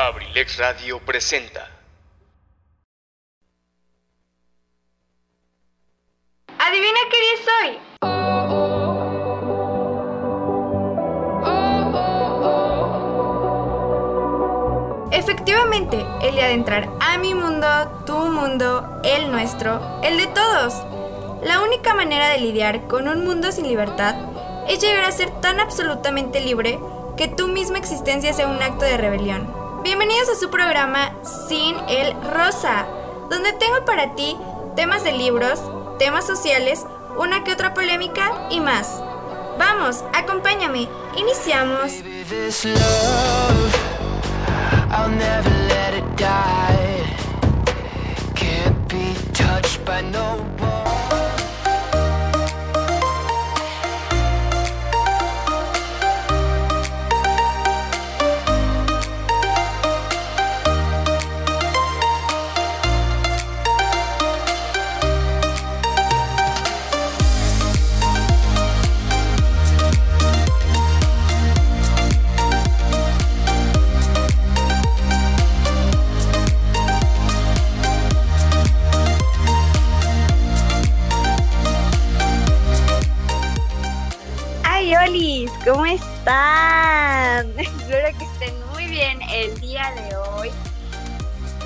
Abrilex Radio presenta. ¿Adivina qué día? Efectivamente, el de entrar a mi mundo, tu mundo, el nuestro, el de todos. La única manera de lidiar con un mundo sin libertad es llegar a ser tan absolutamente libre que tu misma existencia sea un acto de rebelión. Bienvenidos a su programa Sin el Rosa, donde tengo para ti temas de libros, temas sociales, una que otra polémica y más. Vamos, acompáñame. Iniciamos. ¿cómo están? Espero que estén muy bien el día de hoy.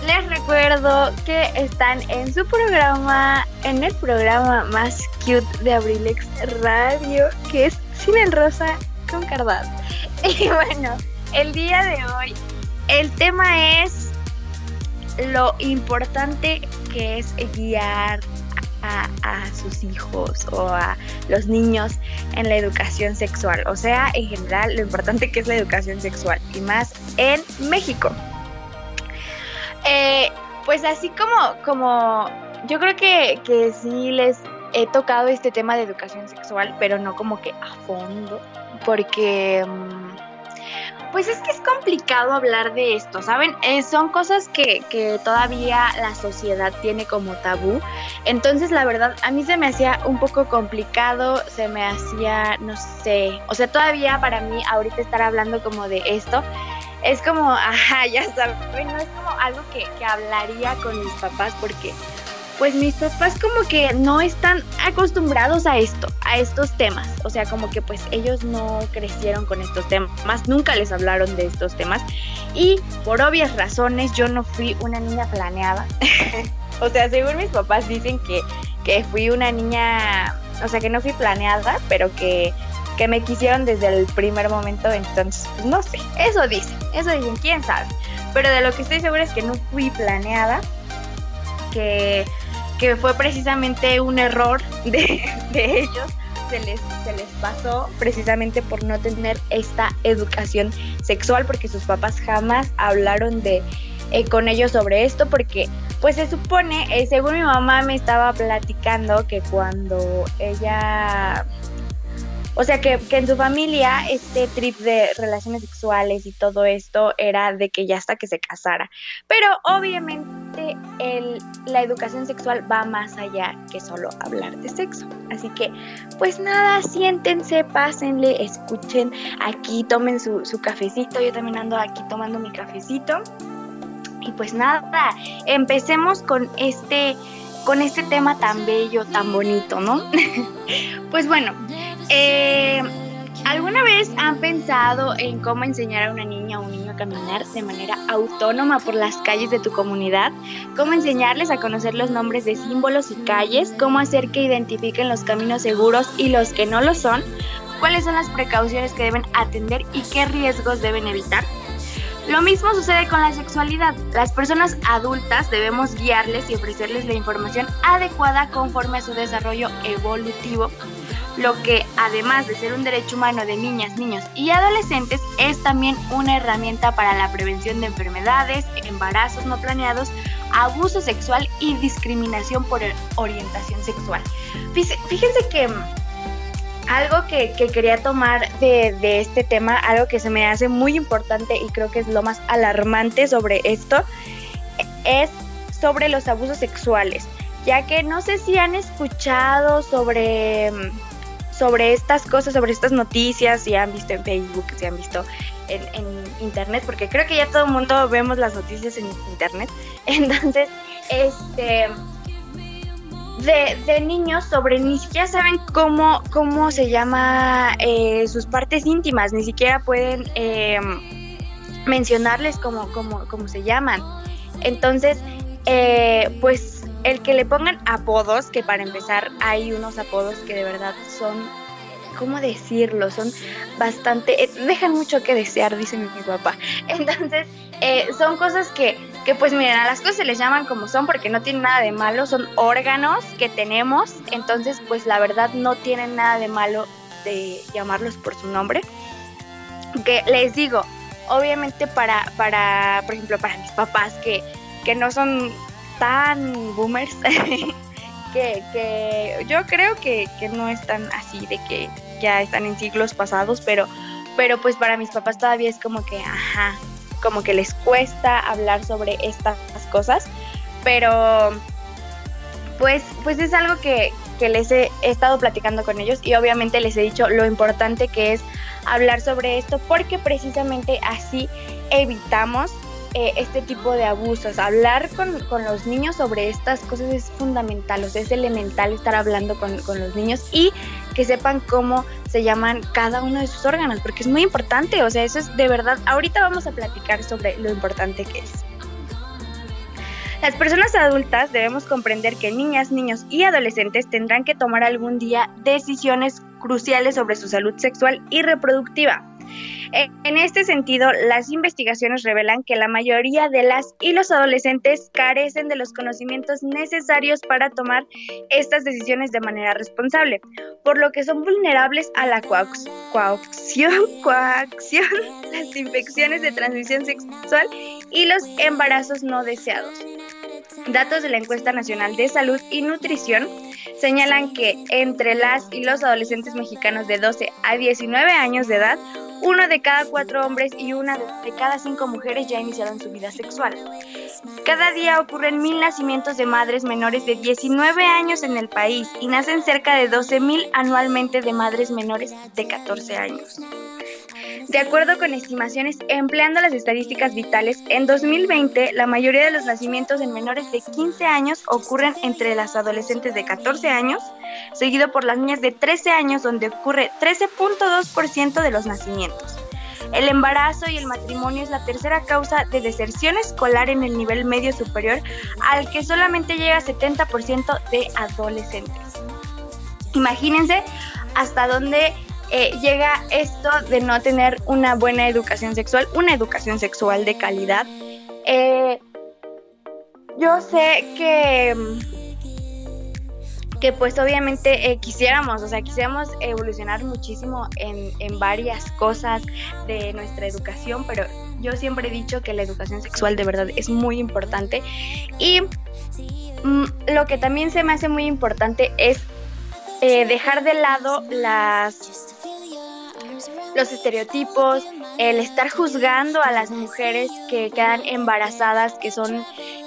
Les recuerdo que están en su programa, en el programa más cute de Abrilex Radio, que es Sin el Rosa con Cardad. Y bueno, el día de hoy el tema es lo importante que es guiar a, sus hijos o a los niños en la educación sexual. O sea, en general, lo importante que es la educación sexual y más en México. Eh, pues así como, como yo creo que, que sí les he tocado este tema de educación sexual, pero no como que a fondo, porque... Mm, pues es que es complicado hablar de esto, ¿saben? Eh, son cosas que, que, todavía la sociedad tiene como tabú. Entonces, la verdad, a mí se me hacía un poco complicado, se me hacía, no sé, o sea, todavía para mí ahorita estar hablando como de esto, es como, ajá, ya saben, no es como algo que, que hablaría con mis papás porque pues mis papás como que no están acostumbrados a esto, a estos temas. O sea, como que pues ellos no crecieron con estos temas, nunca les hablaron de estos temas. Y por obvias razones yo no fui una niña planeada. o sea, según mis papás dicen que, que fui una niña, o sea, que no fui planeada, pero que, que me quisieron desde el primer momento. Entonces, pues no sé, eso dicen, eso dicen, quién sabe. Pero de lo que estoy segura es que no fui planeada, que que fue precisamente un error de, ellos, se les, se les pasó precisamente por no tener esta educación sexual, porque sus papás jamás hablaron de eh, con ellos sobre esto, porque pues se supone, eh, según mi mamá me estaba platicando que cuando ella o sea que, en su familia este trip de relaciones sexuales y todo esto era de que ya hasta que se casara. Pero obviamente el, la educación sexual va más allá que solo hablar de sexo. Así que pues nada, siéntense, pásenle, escuchen aquí, tomen su, su cafecito. Yo también ando aquí tomando mi cafecito. Y pues nada, empecemos con este con este tema tan bello, tan bonito, ¿no? pues bueno, eh, ¿alguna vez han pensado en cómo enseñar a una niña o un niño a caminar de manera autónoma por las calles de tu comunidad? ¿Cómo enseñarles a conocer los nombres de símbolos y calles? ¿Cómo hacer que identifiquen los caminos seguros y los que no lo son? ¿Cuáles son las precauciones que deben atender y qué riesgos deben evitar? Lo mismo sucede con la sexualidad. Las personas adultas debemos guiarles y ofrecerles la información adecuada conforme a su desarrollo evolutivo, lo que además de ser un derecho humano de niñas, niños y adolescentes, es también una herramienta para la prevención de enfermedades, embarazos no planeados, abuso sexual y discriminación por orientación sexual. Fíjense que algo que, quería tomar de, este tema, algo que se me hace muy importante y creo que es lo más alarmante sobre esto, es sobre los abusos sexuales, ya que no sé si han escuchado sobre, sobre estas cosas, sobre estas noticias, si han visto en Facebook, si han visto en, internet, porque creo que ya todo el mundo vemos las noticias en internet. Entonces, este de, niños sobre ni siquiera saben cómo, cómo se llama eh, sus partes íntimas, ni siquiera pueden em, mencionarles cómo, cómo, cómo, se llaman. Entonces, eh, pues el que le pongan apodos, que para empezar hay unos apodos que de verdad son ¿cómo decirlo? Son bastante, eh, dejan mucho que desear, dice mi, papá. Entonces, eh, son cosas que, que, pues miren, a las cosas se les llaman como son porque no tienen nada de malo, son órganos que tenemos, entonces pues la verdad no tienen nada de malo de llamarlos por su nombre. Que les digo, obviamente para, para, por ejemplo, para mis papás que, que no son tan boomers, que, que yo creo que, que, no están así, de que ya están en siglos pasados, pero, pero pues para mis papás todavía es como que, ajá, como que les cuesta hablar sobre estas cosas, pero pues, pues es algo que, que les he, he estado platicando con ellos y obviamente les he dicho lo importante que es hablar sobre esto porque precisamente así evitamos eh, este tipo de abusos. Hablar con, los niños sobre estas cosas es fundamental, o sea, es elemental estar hablando con, con los niños y que sepan cómo se llaman cada uno de sus órganos, porque es muy importante, o sea, eso es de verdad, ahorita vamos a platicar sobre lo importante que es. Las personas adultas debemos comprender que niñas, niños y adolescentes tendrán que tomar algún día decisiones cruciales sobre su salud sexual y reproductiva. En este sentido, las investigaciones revelan que la mayoría de las y los adolescentes carecen de los conocimientos necesarios para tomar estas decisiones de manera responsable, por lo que son vulnerables a la coacción, coacción, las infecciones de transmisión sexual y los embarazos no deseados. Datos de la encuesta nacional de salud y nutrición señalan que entre las y los adolescentes mexicanos de 12 a 19 años de edad, uno de cada cuatro hombres y una de cada cinco mujeres ya iniciaron su vida sexual. Cada día ocurren mil nacimientos de madres menores de 19 años en el país y nacen cerca de 12 mil anualmente de madres menores de 14 años. De acuerdo con estimaciones empleando las estadísticas vitales, en 2020 la mayoría de los nacimientos en menores de 15 años ocurren entre las adolescentes de 14 años, seguido por las niñas de 13 años donde ocurre 13.2% de los nacimientos. El embarazo y el matrimonio es la tercera causa de deserción escolar en el nivel medio superior, al que solamente llega 70% de adolescentes. Imagínense hasta dónde eh, llega esto de no tener una buena educación sexual, una educación sexual de calidad. Eh, yo sé que que pues obviamente eh, quisiéramos, o sea, quisiéramos evolucionar muchísimo en, en, varias cosas de nuestra educación, pero yo siempre he dicho que la educación sexual de verdad es muy importante y mm, lo que también se me hace muy importante es dejar de lado las los estereotipos, el estar juzgando a las mujeres que quedan embarazadas, que son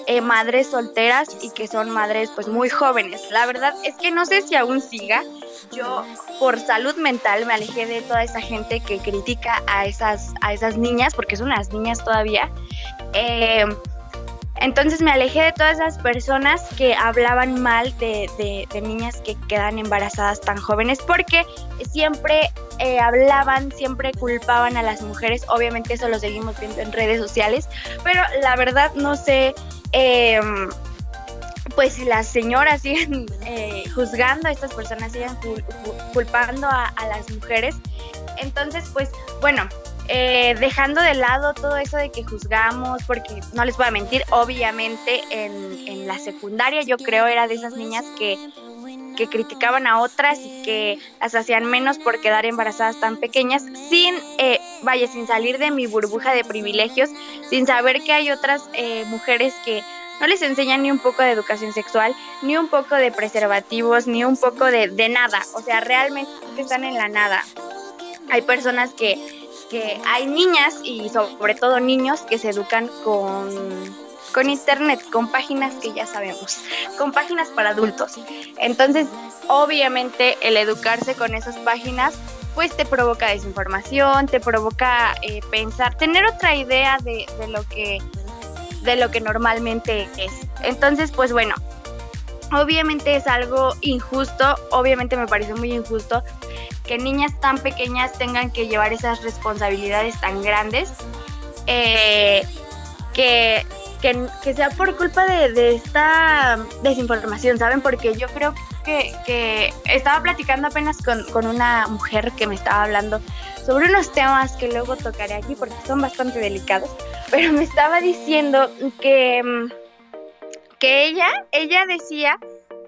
eh, madres solteras y que son madres pues muy jóvenes. La verdad es que no sé si aún siga. Yo por salud mental me alejé de toda esa gente que critica a esas, a esas niñas, porque son unas niñas todavía. Eh, entonces me alejé de todas esas personas que hablaban mal de, niñas que quedan embarazadas tan jóvenes porque siempre eh, hablaban, siempre culpaban a las mujeres. Obviamente eso lo seguimos viendo en redes sociales, pero la verdad no sé, em, pues las señoras siguen eh, juzgando a estas personas, siguen culpando a, a las mujeres. Entonces, pues bueno, eh, dejando de lado todo eso de que juzgamos, porque no les voy a mentir, obviamente en, la secundaria yo creo era de esas niñas que, que criticaban a otras y que las hacían menos por quedar embarazadas tan pequeñas, sin, eh, vaya, sin salir de mi burbuja de privilegios, sin saber que hay otras eh, mujeres que no les enseñan ni un poco de educación sexual, ni un poco de preservativos, ni un poco de, de nada, o sea, realmente están en la nada. Hay personas que que hay niñas y sobre todo niños que se educan con, con internet, con páginas que ya sabemos, con páginas para adultos. Entonces, obviamente el educarse con esas páginas pues te provoca desinformación, te provoca eh, pensar, tener otra idea de, de, lo que, de lo que normalmente es. Entonces, pues bueno, obviamente es algo injusto, obviamente me parece muy injusto que niñas tan pequeñas tengan que llevar esas responsabilidades tan grandes, eh, que, que, sea por culpa de, de, esta desinformación, ¿saben? Porque yo creo que, estaba platicando apenas con, una mujer que me estaba hablando sobre unos temas que luego tocaré aquí porque son bastante delicados, pero me estaba diciendo que, que ella, ella decía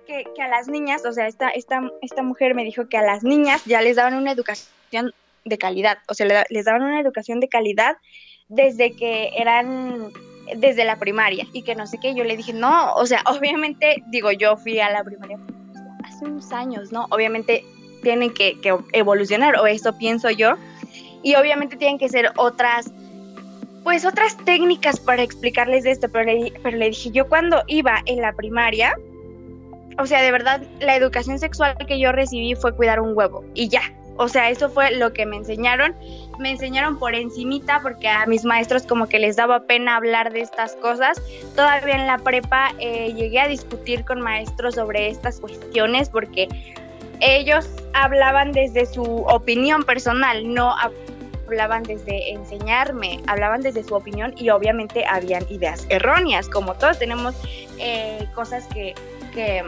que, a las niñas, o sea, esta, esta, esta mujer me dijo que a las niñas ya les daban una educación de calidad, o sea, les daban una educación de calidad desde que eran desde la primaria y que no sé qué, yo le dije, no, o sea, obviamente, digo, yo fui a la primaria hace unos años, ¿no? Obviamente tienen que, evolucionar, o eso pienso yo, y obviamente tienen que ser otras, pues otras técnicas para explicarles esto, pero le, pero le dije, yo cuando iba en la primaria, o sea, de verdad, la educación sexual que yo recibí fue cuidar un huevo y ya. O sea, eso fue lo que me enseñaron. Me enseñaron por encimita porque a mis maestros como que les daba pena hablar de estas cosas. Todavía en la prepa eh, llegué a discutir con maestros sobre estas cuestiones porque ellos hablaban desde su opinión personal, no hablaban desde enseñarme, hablaban desde su opinión y obviamente habían ideas erróneas, como todos tenemos eh, cosas que que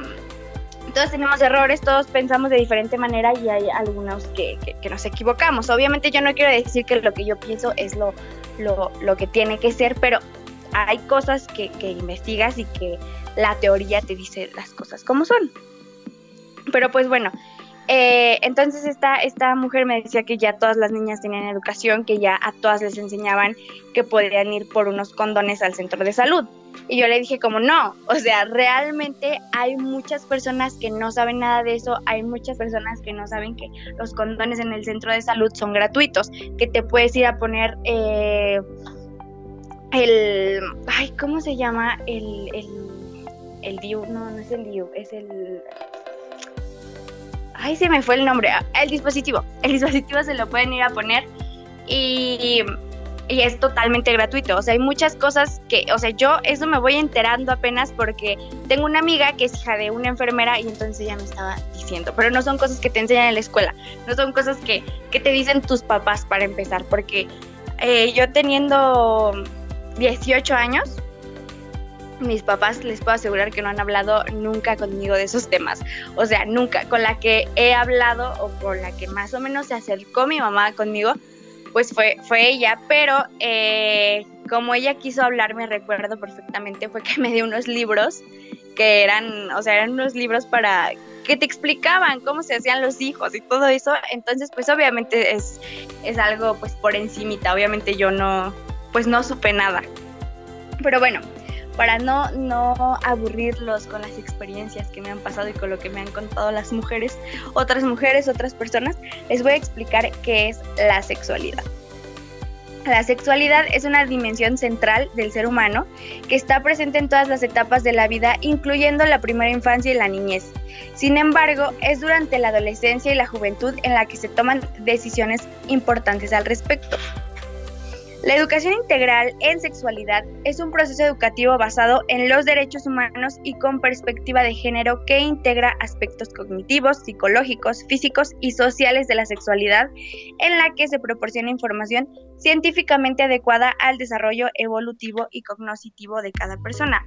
todos tenemos errores, todos pensamos de diferente manera y hay algunos que, nos equivocamos. Obviamente yo no quiero decir que lo que yo pienso es lo, lo, que tiene que ser, pero hay cosas que, que, investigas y que la teoría te dice las cosas como son. Pero pues bueno, eh, entonces esta, esta mujer me decía que ya todas las niñas tenían educación, que ya a todas les enseñaban que podían ir por unos condones al centro de salud. Y yo le dije como no, o sea, realmente hay muchas personas que no saben nada de eso, hay muchas personas que no saben que los condones en el centro de salud son gratuitos, que te puedes ir a poner eh, el, ay, ¿cómo se llama? El, el, el DIU, no, no es el DIU, es el ay, se me fue el nombre, el dispositivo. El dispositivo se lo pueden ir a poner y, y, es totalmente gratuito. O sea, hay muchas cosas que, o sea, yo eso me voy enterando apenas porque tengo una amiga que es hija de una enfermera y entonces ella me estaba diciendo, pero no son cosas que te enseñan en la escuela, no son cosas que, que te dicen tus papás para empezar, porque eh, yo teniendo 18 años, mis papás les puedo asegurar que no han hablado nunca conmigo de esos temas. O sea, nunca. Con la que he hablado o con la que más o menos se acercó mi mamá conmigo, pues fue, fue ella. Pero eh, como ella quiso hablar, me recuerdo perfectamente, fue que me dio unos libros que eran, o sea, eran unos libros para que te explicaban cómo se hacían los hijos y todo eso. Entonces, pues obviamente es, es algo pues por encimita. Obviamente yo no, pues no supe nada. Pero bueno, para no, no aburrirlos con las experiencias que me han pasado y con lo que me han contado las mujeres, otras mujeres, otras personas, les voy a explicar qué es la sexualidad. La sexualidad es una dimensión central del ser humano que está presente en todas las etapas de la vida, incluyendo la primera infancia y la niñez. Sin embargo, es durante la adolescencia y la juventud en la que se toman decisiones importantes al respecto. La educación integral en sexualidad es un proceso educativo basado en los derechos humanos y con perspectiva de género que integra aspectos cognitivos, psicológicos, físicos y sociales de la sexualidad, en la que se proporciona información científicamente adecuada al desarrollo evolutivo y cognoscitivo de cada persona.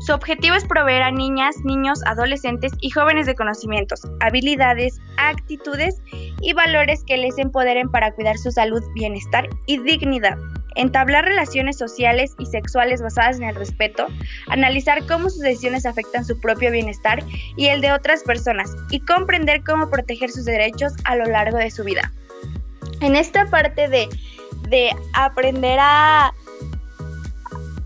Su objetivo es proveer a niñas, niños, adolescentes y jóvenes de conocimientos, habilidades, actitudes y valores que les empoderen para cuidar su salud, bienestar y dignidad. Entablar relaciones sociales y sexuales basadas en el respeto, analizar cómo sus decisiones afectan su propio bienestar y el de otras personas, y comprender cómo proteger sus derechos a lo largo de su vida. En esta parte de, de aprender a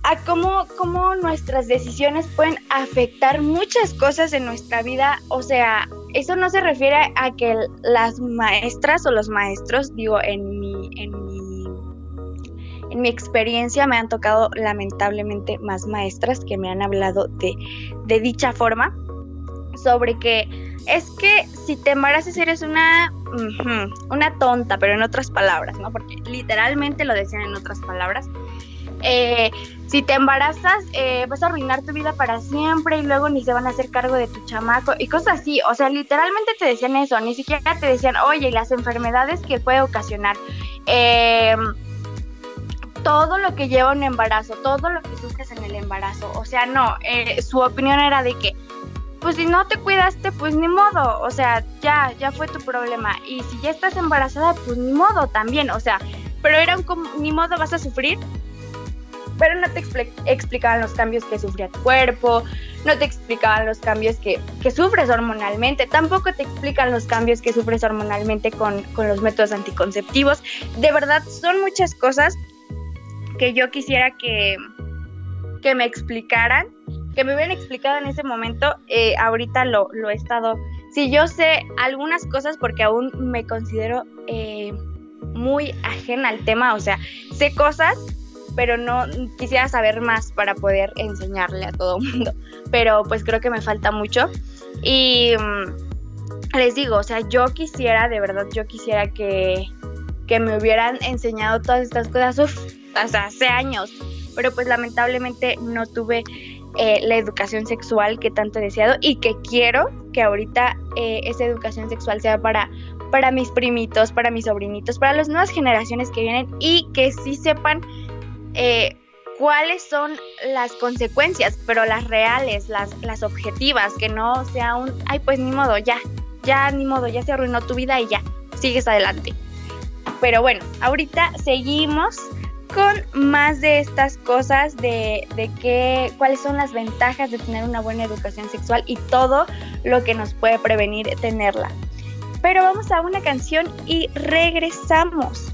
a cómo, cómo nuestras decisiones pueden afectar muchas cosas en nuestra vida. O sea, eso no se refiere a que las maestras o los maestros, digo, en mi, en mi, en mi experiencia me han tocado lamentablemente más maestras que me han hablado de, de dicha forma. Sobre que es que si te embarazas eres una, una tonta, pero en otras palabras, ¿no? Porque literalmente lo decían en otras palabras. Eh, si te embarazas, eh, vas a arruinar tu vida para siempre y luego ni se van a hacer cargo de tu chamaco y cosas así. O sea, literalmente te decían eso, ni siquiera te decían, oye, las enfermedades que puede ocasionar. Eh, todo lo que lleva un embarazo, todo lo que sufres en el embarazo. O sea, no, eh, su opinión era de que, pues si no te cuidaste, pues ni modo, o sea, ya, ya fue tu problema. Y si ya estás embarazada, pues ni modo también, o sea, pero era un ni modo vas a sufrir, pero no te explicaban los cambios que sufría tu cuerpo, no te explicaban los cambios que, que, sufres hormonalmente, tampoco te explican los cambios que sufres hormonalmente con, con los métodos anticonceptivos. De verdad, son muchas cosas que yo quisiera que, que me explicaran, que me hubieran explicado en ese momento, eh, ahorita lo, lo, he estado, sí, yo sé algunas cosas porque aún me considero eh, muy ajena al tema, o sea, sé cosas, pero no quisiera saber más para poder enseñarle a todo el mundo, pero pues creo que me falta mucho. Y mm, les digo, o sea, yo quisiera, de verdad, yo quisiera que, que me hubieran enseñado todas estas cosas, uf, hasta hace años, pero pues lamentablemente no tuve eh, la educación sexual que tanto he deseado y que quiero que ahorita eh, esa educación sexual sea para, para mis primitos, para mis sobrinitos, para las nuevas generaciones que vienen y que sí sepan eh, cuáles son las consecuencias, pero las reales, las, las objetivas, que no sea un, ay pues ni modo, ya, ya ni modo, ya se arruinó tu vida y ya, sigues adelante. Pero bueno, ahorita seguimos con más de estas cosas, de, de qué, cuáles son las ventajas de tener una buena educación sexual y todo lo que nos puede prevenir tenerla. Pero vamos a una canción y regresamos.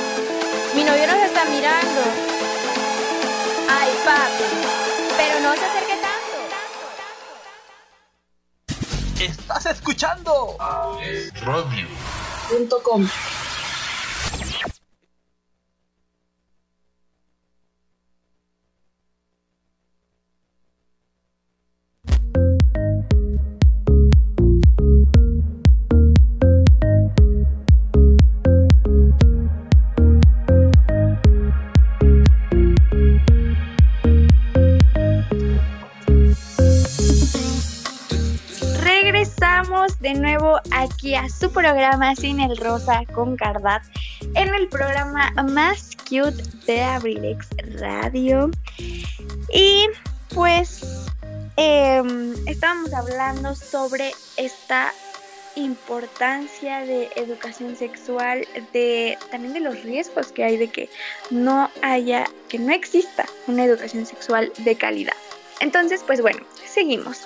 Mi novio nos está mirando. Ay, papi. Pero no se acerque tanto. ¡Estás escuchando! Radio. Su programa Sin el Rosa con Cardat en el programa más cute de Abrilex Radio. Y pues em, estábamos hablando sobre esta importancia de educación sexual, de también de los riesgos que hay de que no haya, que no exista una educación sexual de calidad. Entonces, pues bueno, seguimos.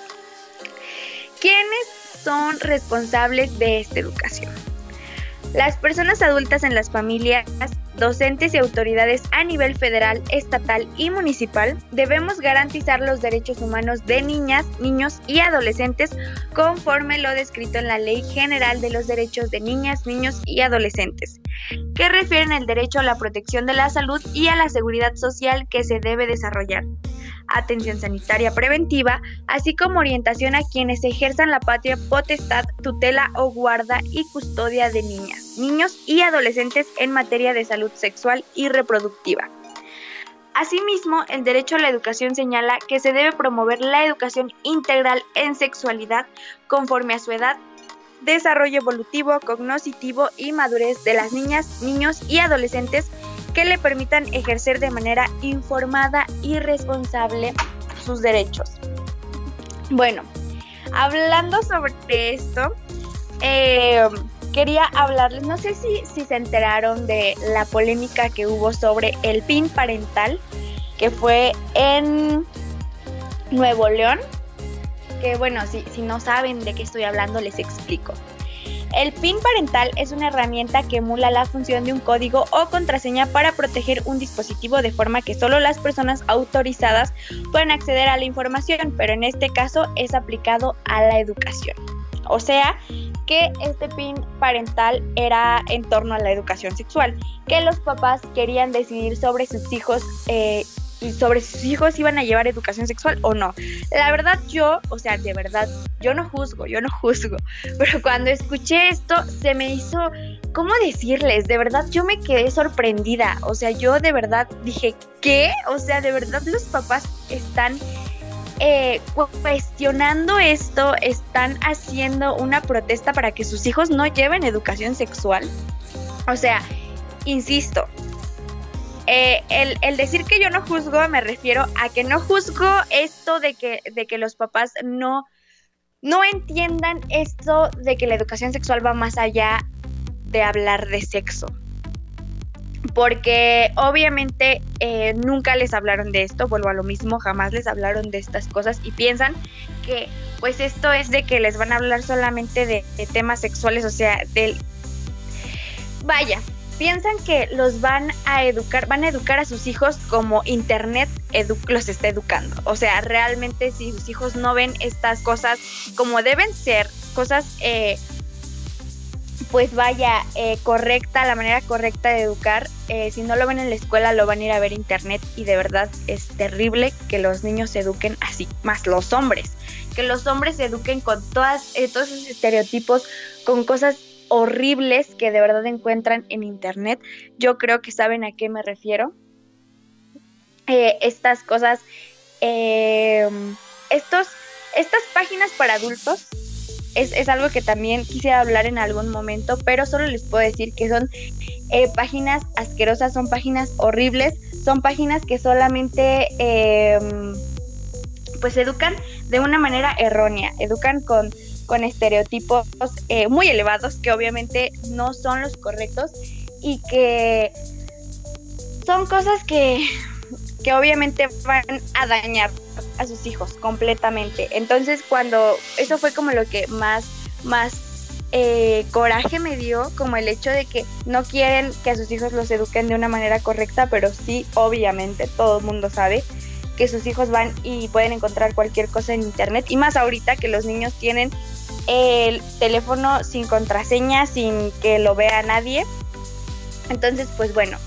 ¿Quiénes son responsables de esta educación? Las personas adultas en las familias, docentes y autoridades a nivel federal, estatal y municipal debemos garantizar los derechos humanos de niñas, niños y adolescentes conforme lo descrito en la Ley General de los Derechos de Niñas, Niños y Adolescentes, que refieren el derecho a la protección de la salud y a la seguridad social que se debe desarrollar atención sanitaria preventiva, así como orientación a quienes ejerzan la patria potestad, tutela o guarda y custodia de niñas, niños y adolescentes en materia de salud sexual y reproductiva. Asimismo, el derecho a la educación señala que se debe promover la educación integral en sexualidad conforme a su edad, desarrollo evolutivo, cognoscitivo y madurez de las niñas, niños y adolescentes que le permitan ejercer de manera informada y responsable sus derechos. Bueno, hablando sobre esto, eh, quería hablarles, no sé si, se enteraron de la polémica que hubo sobre el PIN parental, que fue en Nuevo León, que bueno, si no saben de qué estoy hablando, les explico. El PIN parental es una herramienta que emula la función de un código o contraseña para proteger un dispositivo de forma que solo las personas autorizadas pueden acceder a la información, pero en este caso es aplicado a la educación. O sea, que este PIN parental era en torno a la educación sexual, que los papás querían decidir sobre sus hijos eh, sobre sus hijos iban a llevar educación sexual o no. La verdad yo, o sea, de verdad, yo no juzgo, yo no juzgo, pero cuando escuché esto se me hizo, ¿cómo decirles? De verdad yo me quedé sorprendida, o sea, yo de verdad dije, ¿qué? O sea, de verdad los papás están... Eh, cuestionando esto, están haciendo una protesta para que sus hijos no lleven educación sexual. O sea, insisto, eh, el, el, decir que yo no juzgo me refiero a que no juzgo esto de que, de que los papás no, no entiendan esto de que la educación sexual va más allá de hablar de sexo. Porque obviamente eh, nunca les hablaron de esto, vuelvo a lo mismo, jamás les hablaron de estas cosas y piensan que pues esto es de que les van a hablar solamente de, de temas sexuales, o sea, del... Vaya, piensan que los van a educar, van a educar a sus hijos como Internet los está educando. O sea, realmente si sus hijos no ven estas cosas como deben ser, cosas, eh, pues vaya, eh, correcta, la manera correcta de educar, eh, si no lo ven en la escuela, lo van a ir a ver Internet y de verdad es terrible que los niños se eduquen así, más los hombres. Que los hombres se eduquen con todas, todos esos estereotipos, con cosas horribles que de verdad encuentran en internet. Yo creo que saben a qué me refiero. Eh, estas cosas, eh, estos, estas páginas para adultos es, algo que también quisiera hablar en algún momento, pero solo les puedo decir que son eh, páginas asquerosas, son páginas horribles, son páginas que solamente pues educan de una manera errónea, educan con con estereotipos eh, muy elevados que obviamente no son los correctos y que son cosas que, que obviamente van a dañar a sus hijos completamente. Entonces cuando eso fue como lo que más, más eh, coraje me dio, como el hecho de que no quieren que a sus hijos los eduquen de una manera correcta, pero sí, obviamente, todo el mundo sabe que sus hijos van y pueden encontrar cualquier cosa en internet y más ahorita que los niños tienen el teléfono sin contraseña, sin que lo vea nadie. Entonces, pues bueno,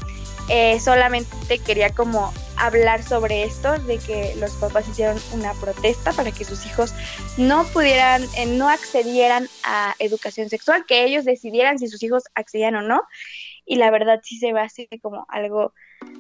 eh, solamente quería como hablar sobre esto, de que los papás hicieron una protesta para que sus hijos no pudieran, eh, no accedieran a educación sexual, que ellos decidieran si sus hijos accedían o no. Y la verdad sí se ve así como algo,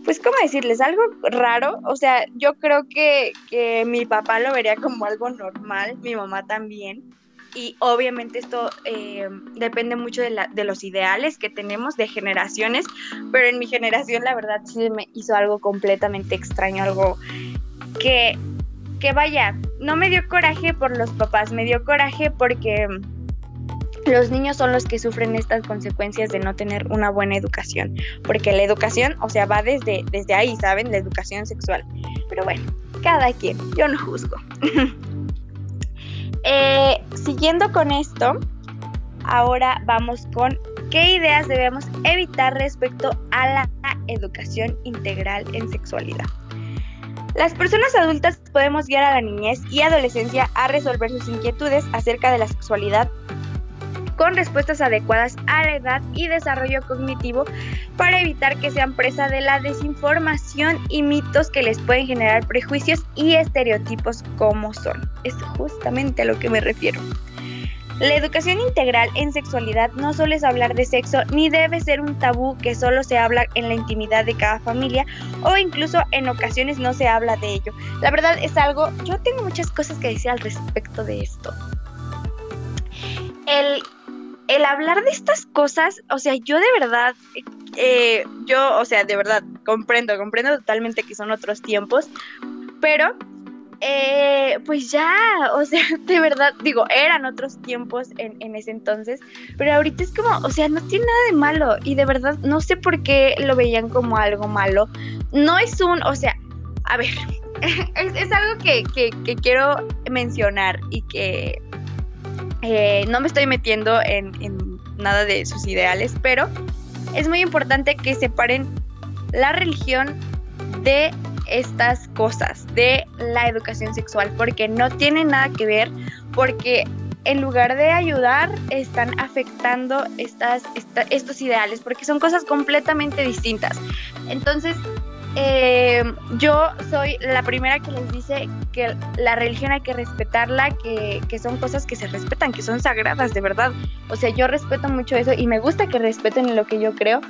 pues, ¿cómo decirles? Algo raro. O sea, yo creo que, que mi papá lo vería como algo normal, mi mamá también y obviamente esto eh, depende mucho de, la, de, los ideales que tenemos de generaciones, pero en mi generación la verdad sí me hizo algo completamente extraño, algo que, que vaya, no me dio coraje por los papás, me dio coraje porque los niños son los que sufren estas consecuencias de no tener una buena educación, porque la educación, o sea, va desde, desde ahí, ¿saben? La educación sexual. Pero bueno, cada quien, yo no juzgo. Eh, siguiendo con esto, ahora vamos con qué ideas debemos evitar respecto a la educación integral en sexualidad. Las personas adultas podemos guiar a la niñez y adolescencia a resolver sus inquietudes acerca de la sexualidad con respuestas adecuadas a la edad y desarrollo cognitivo para evitar que sean presa de la desinformación y mitos que les pueden generar prejuicios y estereotipos como son. Es justamente a lo que me refiero. La educación integral en sexualidad no solo es hablar de sexo ni debe ser un tabú que solo se habla en la intimidad de cada familia o incluso en ocasiones no se habla de ello. La verdad es algo, yo tengo muchas cosas que decir al respecto de esto. El el hablar de estas cosas, o sea, yo de verdad, eh, yo, o sea, de verdad, comprendo, comprendo totalmente que son otros tiempos, pero, eh, pues ya, o sea, de verdad, digo, eran otros tiempos en, en ese entonces, pero ahorita es como, o sea, no tiene nada de malo y de verdad no sé por qué lo veían como algo malo. No es un, o sea, a ver, es, algo que, que quiero mencionar y que eh, no me estoy metiendo en, nada de sus ideales, pero es muy importante que separen la religión de estas cosas, de la educación sexual, porque no tiene nada que ver, porque en lugar de ayudar, están afectando estas, estos ideales, porque son cosas completamente distintas. Entonces, eh, yo soy la primera que les dice que la religión hay que respetarla, que, son cosas que se respetan, que son sagradas, de verdad. O sea, yo respeto mucho eso y me gusta que respeten lo que yo creo,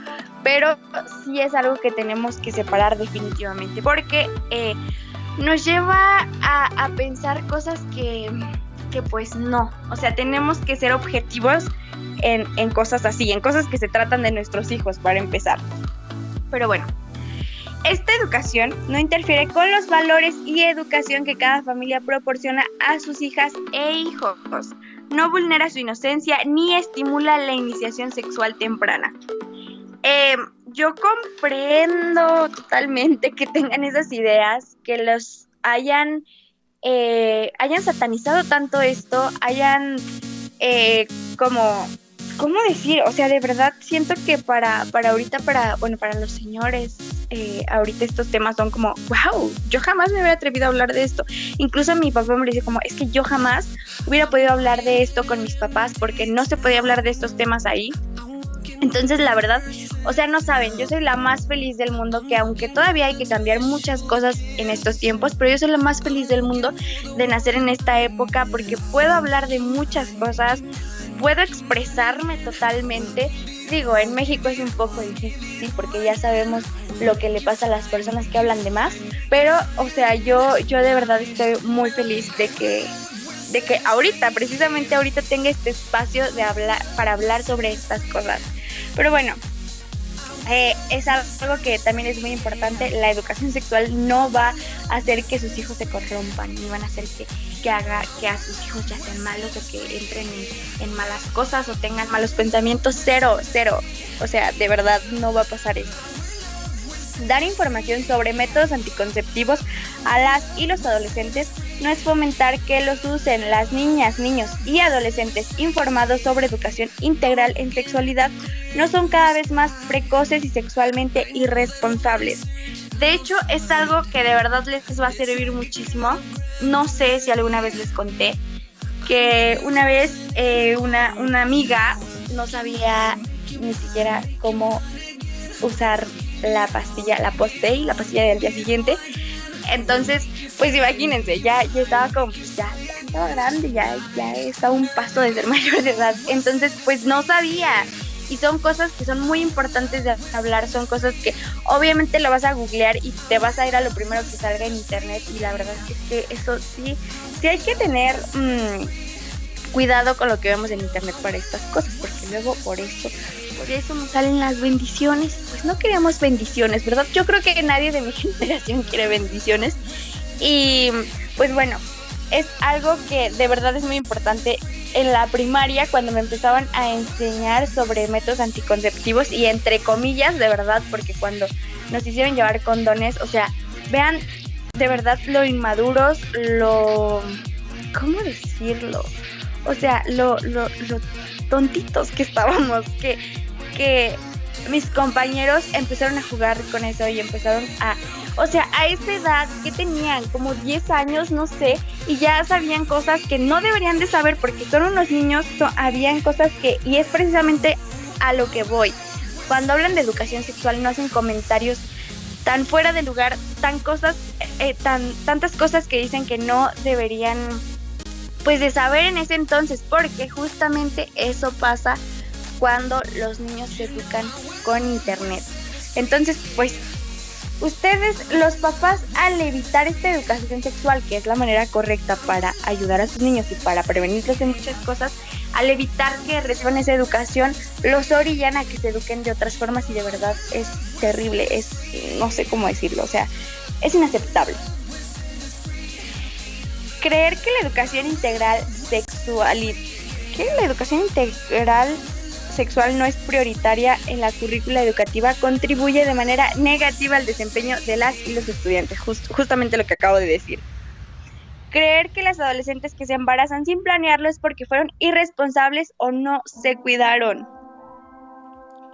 pero sí es algo que tenemos que separar definitivamente, porque eh, nos lleva a, pensar cosas que, que, pues no. O sea, tenemos que ser objetivos en, en cosas así, en cosas que se tratan de nuestros hijos, para empezar. Pero bueno, Esta educación no interfiere con los valores y educación que cada familia proporciona a sus hijas e hijos. No vulnera su inocencia ni estimula la iniciación sexual temprana. Eh, yo comprendo totalmente que tengan esas ideas, que los hayan, eh, hayan satanizado tanto esto, hayan eh, como ¿cómo decir? O sea, de verdad siento que para, para ahorita, para, bueno, para los señores, eh, ahorita estos temas son como, wow, yo jamás me hubiera atrevido a hablar de esto. Incluso mi papá me dice como, es que yo jamás hubiera podido hablar de esto con mis papás porque no se podía hablar de estos temas ahí. Entonces, la verdad, o sea, no saben, yo soy la más feliz del mundo, que aunque todavía hay que cambiar muchas cosas en estos tiempos, pero yo soy la más feliz del mundo de nacer en esta época porque puedo hablar de muchas cosas, puedo expresarme totalmente. Digo, en México es un poco difícil porque ya sabemos lo que le pasa a las personas que hablan de más, pero o sea, yo yo de verdad estoy muy feliz de que de que ahorita, precisamente ahorita tenga este espacio de hablar para hablar sobre estas cosas. Pero bueno, eh, es algo que también es muy importante. La educación sexual no va a hacer que sus hijos se corrompan, ni van a hacer que, que haga que a sus hijos ya sean malos o que entren en, malas cosas o tengan malos pensamientos. Cero, cero. O sea, de verdad no va a pasar eso dar información sobre métodos anticonceptivos a las y los adolescentes no es fomentar que los usen las niñas, niños y adolescentes informados sobre educación integral en sexualidad no son cada vez más precoces y sexualmente irresponsables. De hecho, es algo que de verdad les va a servir muchísimo. No sé si alguna vez les conté que una vez eh, una, una amiga no sabía ni siquiera cómo usar la pastilla, la post la pastilla del día siguiente. Entonces, pues imagínense, ya, ya estaba como, pues ya, ya estaba grande, ya, ya estaba un paso de ser mayor de edad. Entonces, pues no sabía. Y son cosas que son muy importantes de hablar, son cosas que obviamente lo vas a googlear y te vas a ir a lo primero que salga en internet. Y la verdad es que eso sí, sí hay que tener mmm, cuidado con lo que vemos en internet para estas cosas, porque luego por eso por eso nos salen las bendiciones. Pues no queremos bendiciones, ¿verdad? Yo creo que nadie de mi generación quiere bendiciones. Y pues bueno, es algo que de verdad es muy importante. En la primaria, cuando me empezaban a enseñar sobre métodos anticonceptivos, y entre comillas, de verdad, porque cuando nos hicieron llevar condones, o sea, vean de verdad lo inmaduros, lo... ¿Cómo decirlo? O sea, lo, lo, lo tontitos que estábamos, que que mis compañeros empezaron a jugar con eso y empezaron a, o sea, a esa edad que tenían como 10 años, no sé, y ya sabían cosas que no deberían de saber porque son unos niños, habían cosas que, y es precisamente a lo que voy. Cuando hablan de educación sexual no hacen comentarios tan fuera de lugar, tan cosas, eh, tan, tantas cosas que dicen que no deberían pues de saber en ese entonces, porque justamente eso pasa cuando los niños se educan con internet. Entonces, pues ustedes, los papás, al evitar esta educación sexual, que es la manera correcta para ayudar a sus niños y para prevenirlos de muchas cosas, al evitar que reciban esa educación, los orillan a que se eduquen de otras formas y de verdad es terrible, es, no sé cómo decirlo, o sea, es inaceptable. Creer que la educación integral sexual que la educación integral sexual no es prioritaria en la currícula educativa contribuye de manera negativa al desempeño de las y los estudiantes, justamente lo que acabo de decir. Creer que las adolescentes que se embarazan sin planearlo es porque fueron irresponsables o no se cuidaron.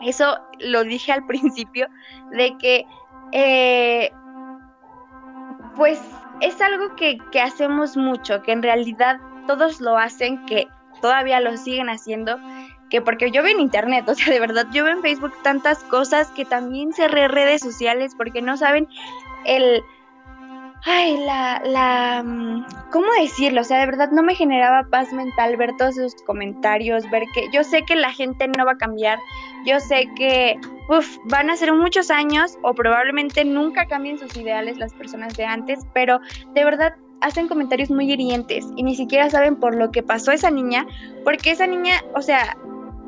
Eso lo dije al principio, de que eh, pues es algo que, que hacemos mucho, que en realidad todos lo hacen, que todavía lo siguen haciendo que porque yo veo en internet, o sea, de verdad, yo veo en Facebook tantas cosas que también cerré redes sociales porque no saben el... Ay, la, la, mm, ¿cómo decirlo? O sea, de verdad no me generaba paz mental ver todos esos comentarios, ver que yo sé que la gente no va a cambiar, yo sé que, uff, van a ser muchos años o probablemente nunca cambien sus ideales las personas de antes, pero de verdad hacen comentarios muy hirientes y ni siquiera saben por lo que pasó esa niña, porque esa niña, o sea,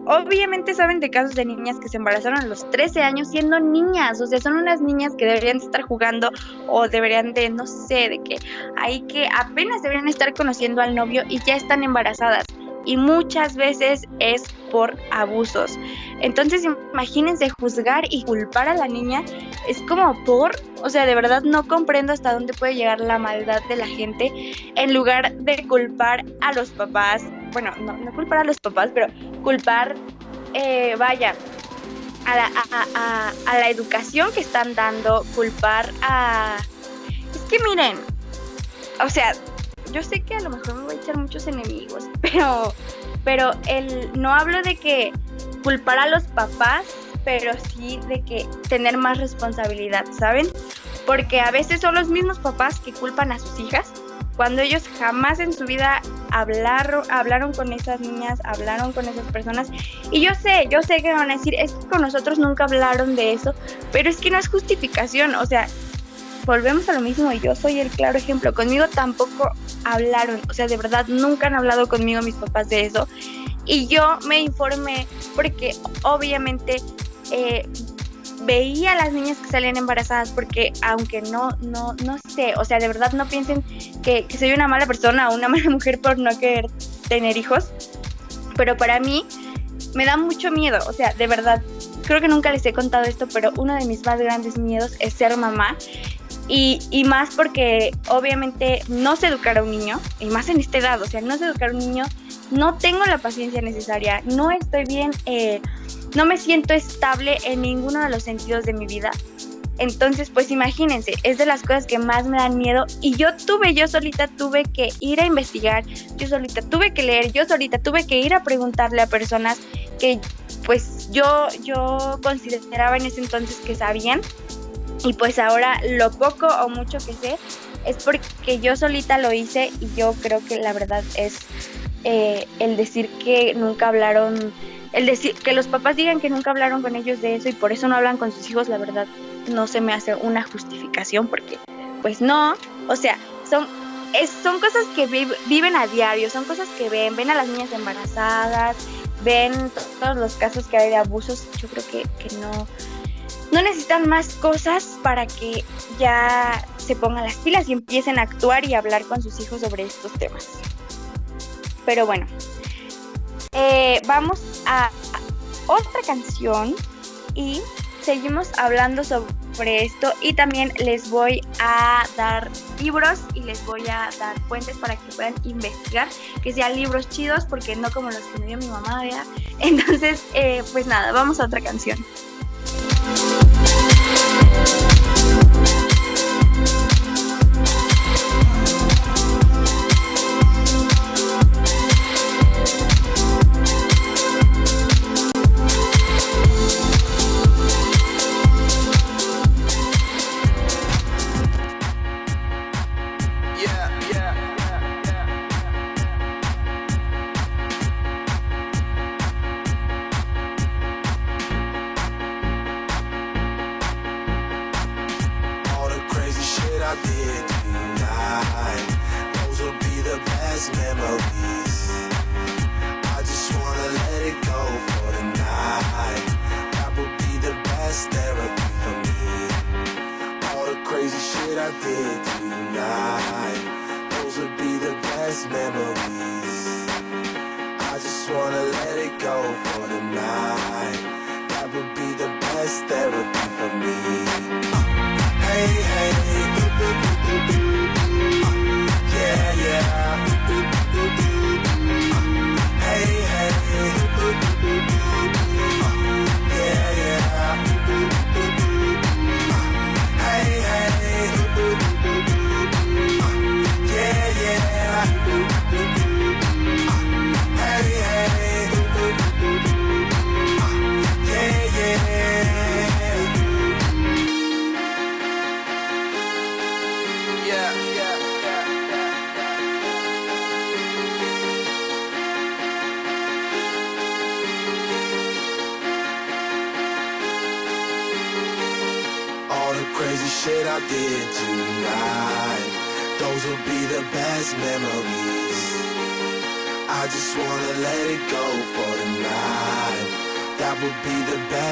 obviamente saben de casos de niñas que se embarazaron a los 13 años siendo niñas, o sea, son unas niñas que deberían estar jugando o deberían de, no sé, de que hay que apenas deberían estar conociendo al novio y ya están embarazadas. Y muchas veces es por abusos. Entonces imagínense juzgar y culpar a la niña. Es como por, o sea, de verdad no comprendo hasta dónde puede llegar la maldad de la gente. En lugar de culpar a los papás, bueno, no, no culpar a los papás, pero culpar, eh, vaya, a la, a, a, la educación que están dando, culpar a... Es que miren, o sea, yo sé que a lo mejor me voy a echar muchos enemigos, pero, pero el, no hablo de que culpar a los papás, pero sí de que tener más responsabilidad, ¿saben? Porque a veces son los mismos papás que culpan a sus hijas cuando ellos jamás en su vida hablaron, hablaron con esas niñas, hablaron con esas personas. Y yo sé, yo sé que van a decir, es que con nosotros nunca hablaron de eso, pero es que no es justificación, o sea, volvemos a lo mismo y yo soy el claro ejemplo, conmigo tampoco hablaron, o sea, de verdad nunca han hablado conmigo mis papás de eso. Y yo me informé porque obviamente eh, veía a las niñas que salían embarazadas porque aunque no, no, no sé, o sea, de verdad no piensen que, que soy una mala persona o una mala mujer por no querer tener hijos, pero para mí me da mucho miedo, o sea, de verdad, creo que nunca les he contado esto, pero uno de mis más grandes miedos es ser mamá y, y, más porque obviamente no sé educar a un niño, y más en esta edad, o sea, no sé educar a un niño, no tengo la paciencia necesaria, no estoy bien, eh, no me siento estable en ninguno de los sentidos de mi vida. Entonces, pues imagínense, es de las cosas que más me dan miedo y yo tuve, yo solita tuve que ir a investigar, yo solita tuve que leer, yo solita tuve que ir a preguntarle a personas que pues yo, yo consideraba en ese entonces que sabían y pues ahora lo poco o mucho que sé es porque yo solita lo hice y yo creo que la verdad es eh, el decir que nunca hablaron, el decir que los papás digan que nunca hablaron con ellos de eso y por eso no hablan con sus hijos, la verdad no se me hace una justificación porque pues no, o sea, son es, son cosas que viven a diario, son cosas que ven, ven a las niñas embarazadas, ven todos los casos que hay de abusos, yo creo que, que no, no necesitan más cosas para que ya se pongan las pilas y empiecen a actuar y hablar con sus hijos sobre estos temas. Pero bueno, eh, vamos a otra canción y seguimos hablando sobre esto y también les voy a dar libros y les voy a dar fuentes para que puedan investigar, que sean libros chidos porque no como los que me dio mi mamá. Entonces, eh, pues nada, vamos a otra canción. We'll be right.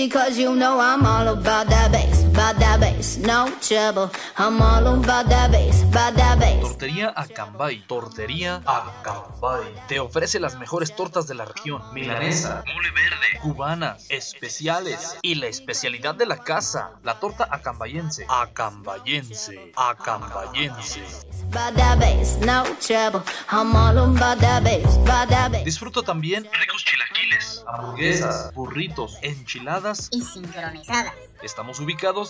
Because you know I'm all about that bass, about that bass, no trouble. I'm all about that bass, about that bass. Tortería Acambay. Tortería Acambay. Te ofrece las mejores tortas de la región. Milanesa, mole verde, cubanas, especiales y la especialidad de la casa, la torta acambayense. Acambayense, acambayense. About that bass, no trouble. I'm all about that bass, about that bass. Disfruta también ricos chilaquiles, hamburguesas, burritos, enchiladas y sincronizadas. Estamos ubicados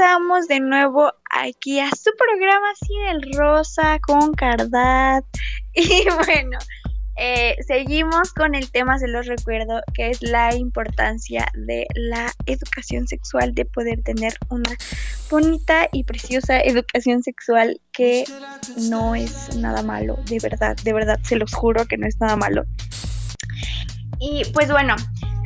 Regresamos de nuevo aquí a su programa del Rosa con Cardat. Y bueno, eh, seguimos con el tema, se los recuerdo, que es la importancia de la educación sexual, de poder tener una bonita y preciosa educación sexual que no es nada malo, de verdad, de verdad, se los juro que no es nada malo. Y pues bueno,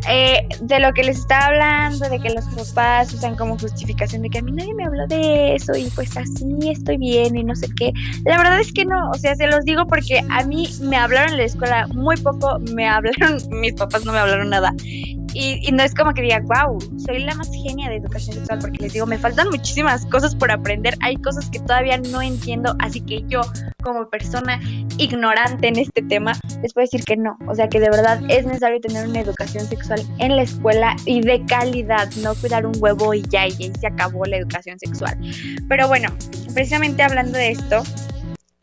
eh, de lo que les estaba hablando, de que los papás usan como justificación de que a mí nadie me habló de eso y pues así estoy bien y no sé qué. La verdad es que no, o sea, se los digo porque a mí me hablaron en la escuela muy poco, me hablaron, mis papás no me hablaron nada. Y, no es como que diga, wow, soy la más genia de educación sexual, porque les digo, me faltan muchísimas cosas por aprender, hay cosas que todavía no entiendo, así que yo, como persona ignorante en este tema, les puedo decir que no, o sea que de verdad es necesario tener una educación sexual en la escuela y de calidad, no cuidar un huevo y ya, y ahí se acabó la educación sexual. Pero bueno, precisamente hablando de esto,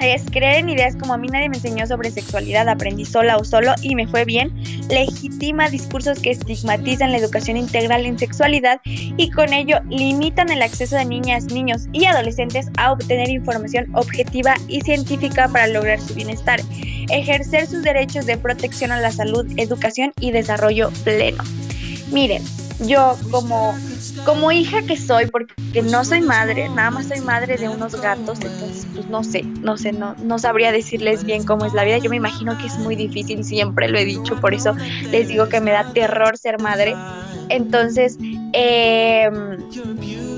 es creer en ideas como a mí nadie me enseñó sobre sexualidad, aprendí sola o solo y me fue bien, legitima discursos que estigmatizan la educación integral en sexualidad y con ello limitan el acceso de niñas, niños y adolescentes a obtener información objetiva y científica para lograr su bienestar, ejercer sus derechos de protección a la salud, educación y desarrollo pleno. Miren, yo como como hija que soy, porque no soy madre, nada más soy madre de unos gatos, entonces pues no sé, no sé, no, no sabría decirles bien cómo es la vida. Yo me imagino que es muy difícil, siempre lo he dicho, por eso les digo que me da terror ser madre. Entonces, em,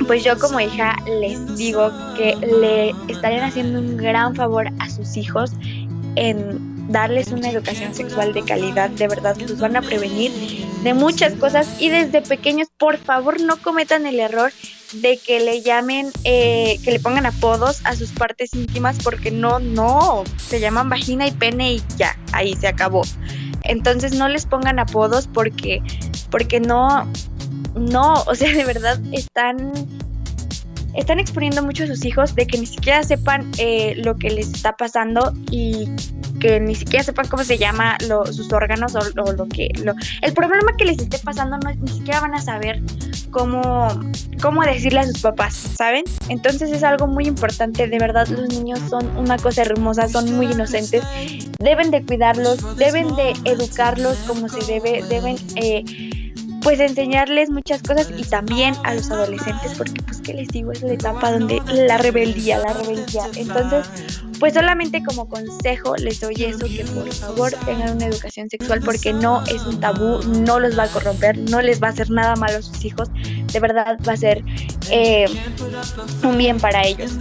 pues yo como hija les digo que le estarían haciendo un gran favor a sus hijos en darles una educación sexual de calidad, de verdad los van a prevenir de muchas cosas y desde pequeños por favor no cometan el error de que le llamen, eh, que le pongan apodos a sus partes íntimas porque no, no, se llaman vagina y pene y ya, ahí se acabó. Entonces no les pongan apodos porque, porque no, no, o sea, de verdad están están exponiendo mucho a sus hijos de que ni siquiera sepan eh, lo que les está pasando y que ni siquiera sepan cómo se llama sus órganos o, lo que lo, el problema que les esté pasando no ni siquiera van a saber cómo cómo decirle a sus papás saben entonces es algo muy importante. De verdad los niños son una cosa hermosa son muy inocentes. Deben de cuidarlos deben de educarlos como se debe deben eh, pues enseñarles muchas cosas y también a los adolescentes porque pues que les digo es la etapa donde la rebeldía, la rebeldía. Entonces, pues solamente como consejo les doy eso, que por favor tengan una educación sexual porque no es un tabú, no los va a corromper, no les va a hacer nada malo a sus hijos, de verdad va a ser eh, un bien para ellos.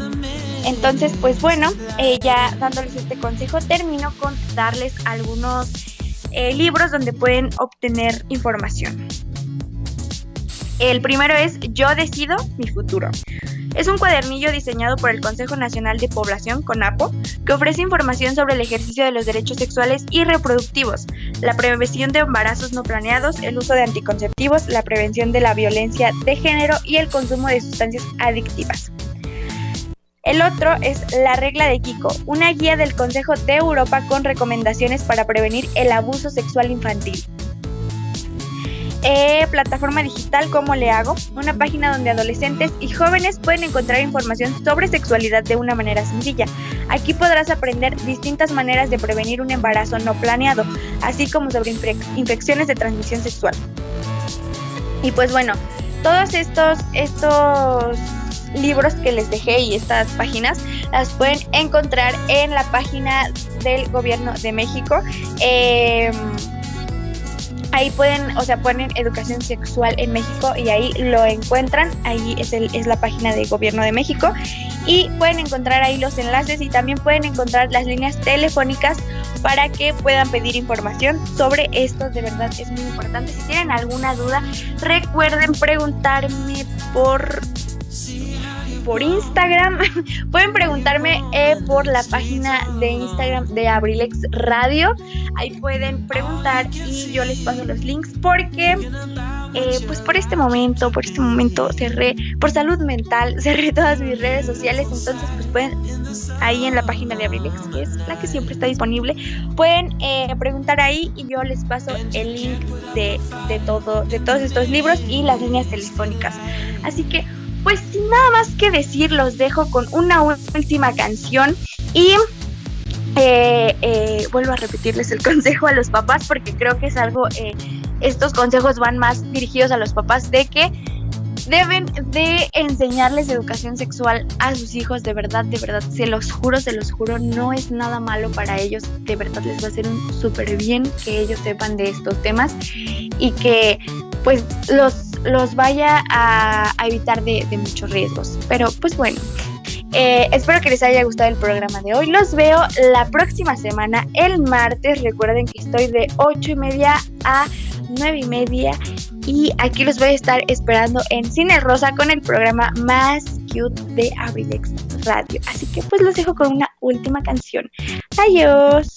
Entonces, pues bueno, eh, ya dándoles este consejo, termino con darles algunos eh, libros donde pueden obtener información. El primero es Yo decido mi futuro. Es un cuadernillo diseñado por el Consejo Nacional de Población, CONAPO, que ofrece información sobre el ejercicio de los derechos sexuales y reproductivos, la prevención de embarazos no planeados, el uso de anticonceptivos, la prevención de la violencia de género y el consumo de sustancias adictivas. El otro es La regla de Kiko, una guía del Consejo de Europa con recomendaciones para prevenir el abuso sexual infantil. Eh, plataforma digital ¿Cómo le hago? Una página donde adolescentes y jóvenes pueden encontrar información sobre sexualidad de una manera sencilla. Aquí podrás aprender distintas maneras de prevenir un embarazo no planeado, así como sobre infecciones de transmisión sexual. Y pues bueno, todos estos, estos libros que les dejé y estas páginas las pueden encontrar en la página del gobierno de México. Eh, ahí pueden, o sea, ponen educación sexual en México y ahí lo encuentran. Ahí es, el, es la página de Gobierno de México y pueden encontrar ahí los enlaces y también pueden encontrar las líneas telefónicas para que puedan pedir información sobre esto. De verdad es muy importante. Si tienen alguna duda, recuerden preguntarme por por Instagram. Pueden preguntarme eh, por la página de Instagram de Abrilex Radio. Ahí pueden preguntar y yo les paso los links porque eh, pues por este momento, por este momento cerré, por salud mental, cerré todas mis redes sociales. Entonces pues pueden ahí en la página de Abrilex, que es la que siempre está disponible, pueden eh, preguntar ahí y yo les paso el link de, de, todo, de todos estos libros y las líneas telefónicas. Así que pues sin nada más que decir, los dejo con una última canción y eh, eh, vuelvo a repetirles el consejo a los papás porque creo que es algo, eh, estos consejos van más dirigidos a los papás de que deben de enseñarles educación sexual a sus hijos, de verdad, de verdad, se los juro, se los juro, no es nada malo para ellos, de verdad les va a hacer un súper bien que ellos sepan de estos temas y que pues los, los vaya a, evitar de, muchos riesgos. Pero pues bueno, eh, espero que les haya gustado el programa de hoy. Los veo la próxima semana, el martes. Recuerden que estoy de 8 y media a 9 y media. Y aquí los voy a estar esperando en Cine Rosa con el programa más cute de Abrilex Radio. Así que pues los dejo con una última canción. Adiós.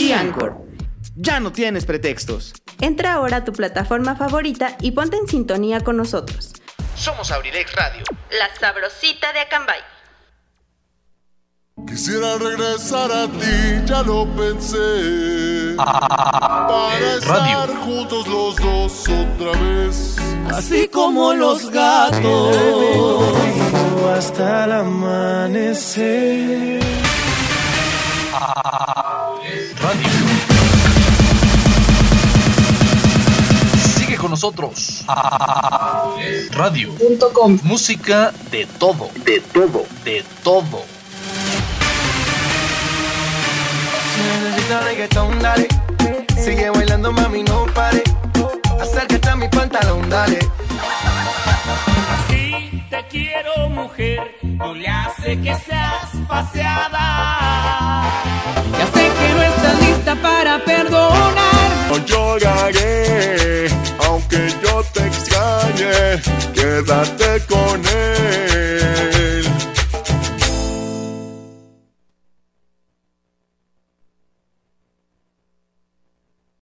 y Anchor. Ya no tienes pretextos. Entra ahora a tu plataforma favorita y ponte en sintonía con nosotros. Somos Abrilex Radio. La sabrosita de Acambay. Quisiera regresar a ti, ya lo pensé. Para eh, estar juntos los dos otra vez. Así como los gatos. Hasta el amanecer. Ah. nosotros. Radio.com. Música de todo. De todo. De todo. reggaetón, dale. Sigue bailando, mami, no pare. Acércate a mi pantalón, dale. Así te quiero, mujer. No le hace que seas paseada. Ya sé que no estás lista para perdonar. No lloraré, aunque yo te extrañe, quédate con él.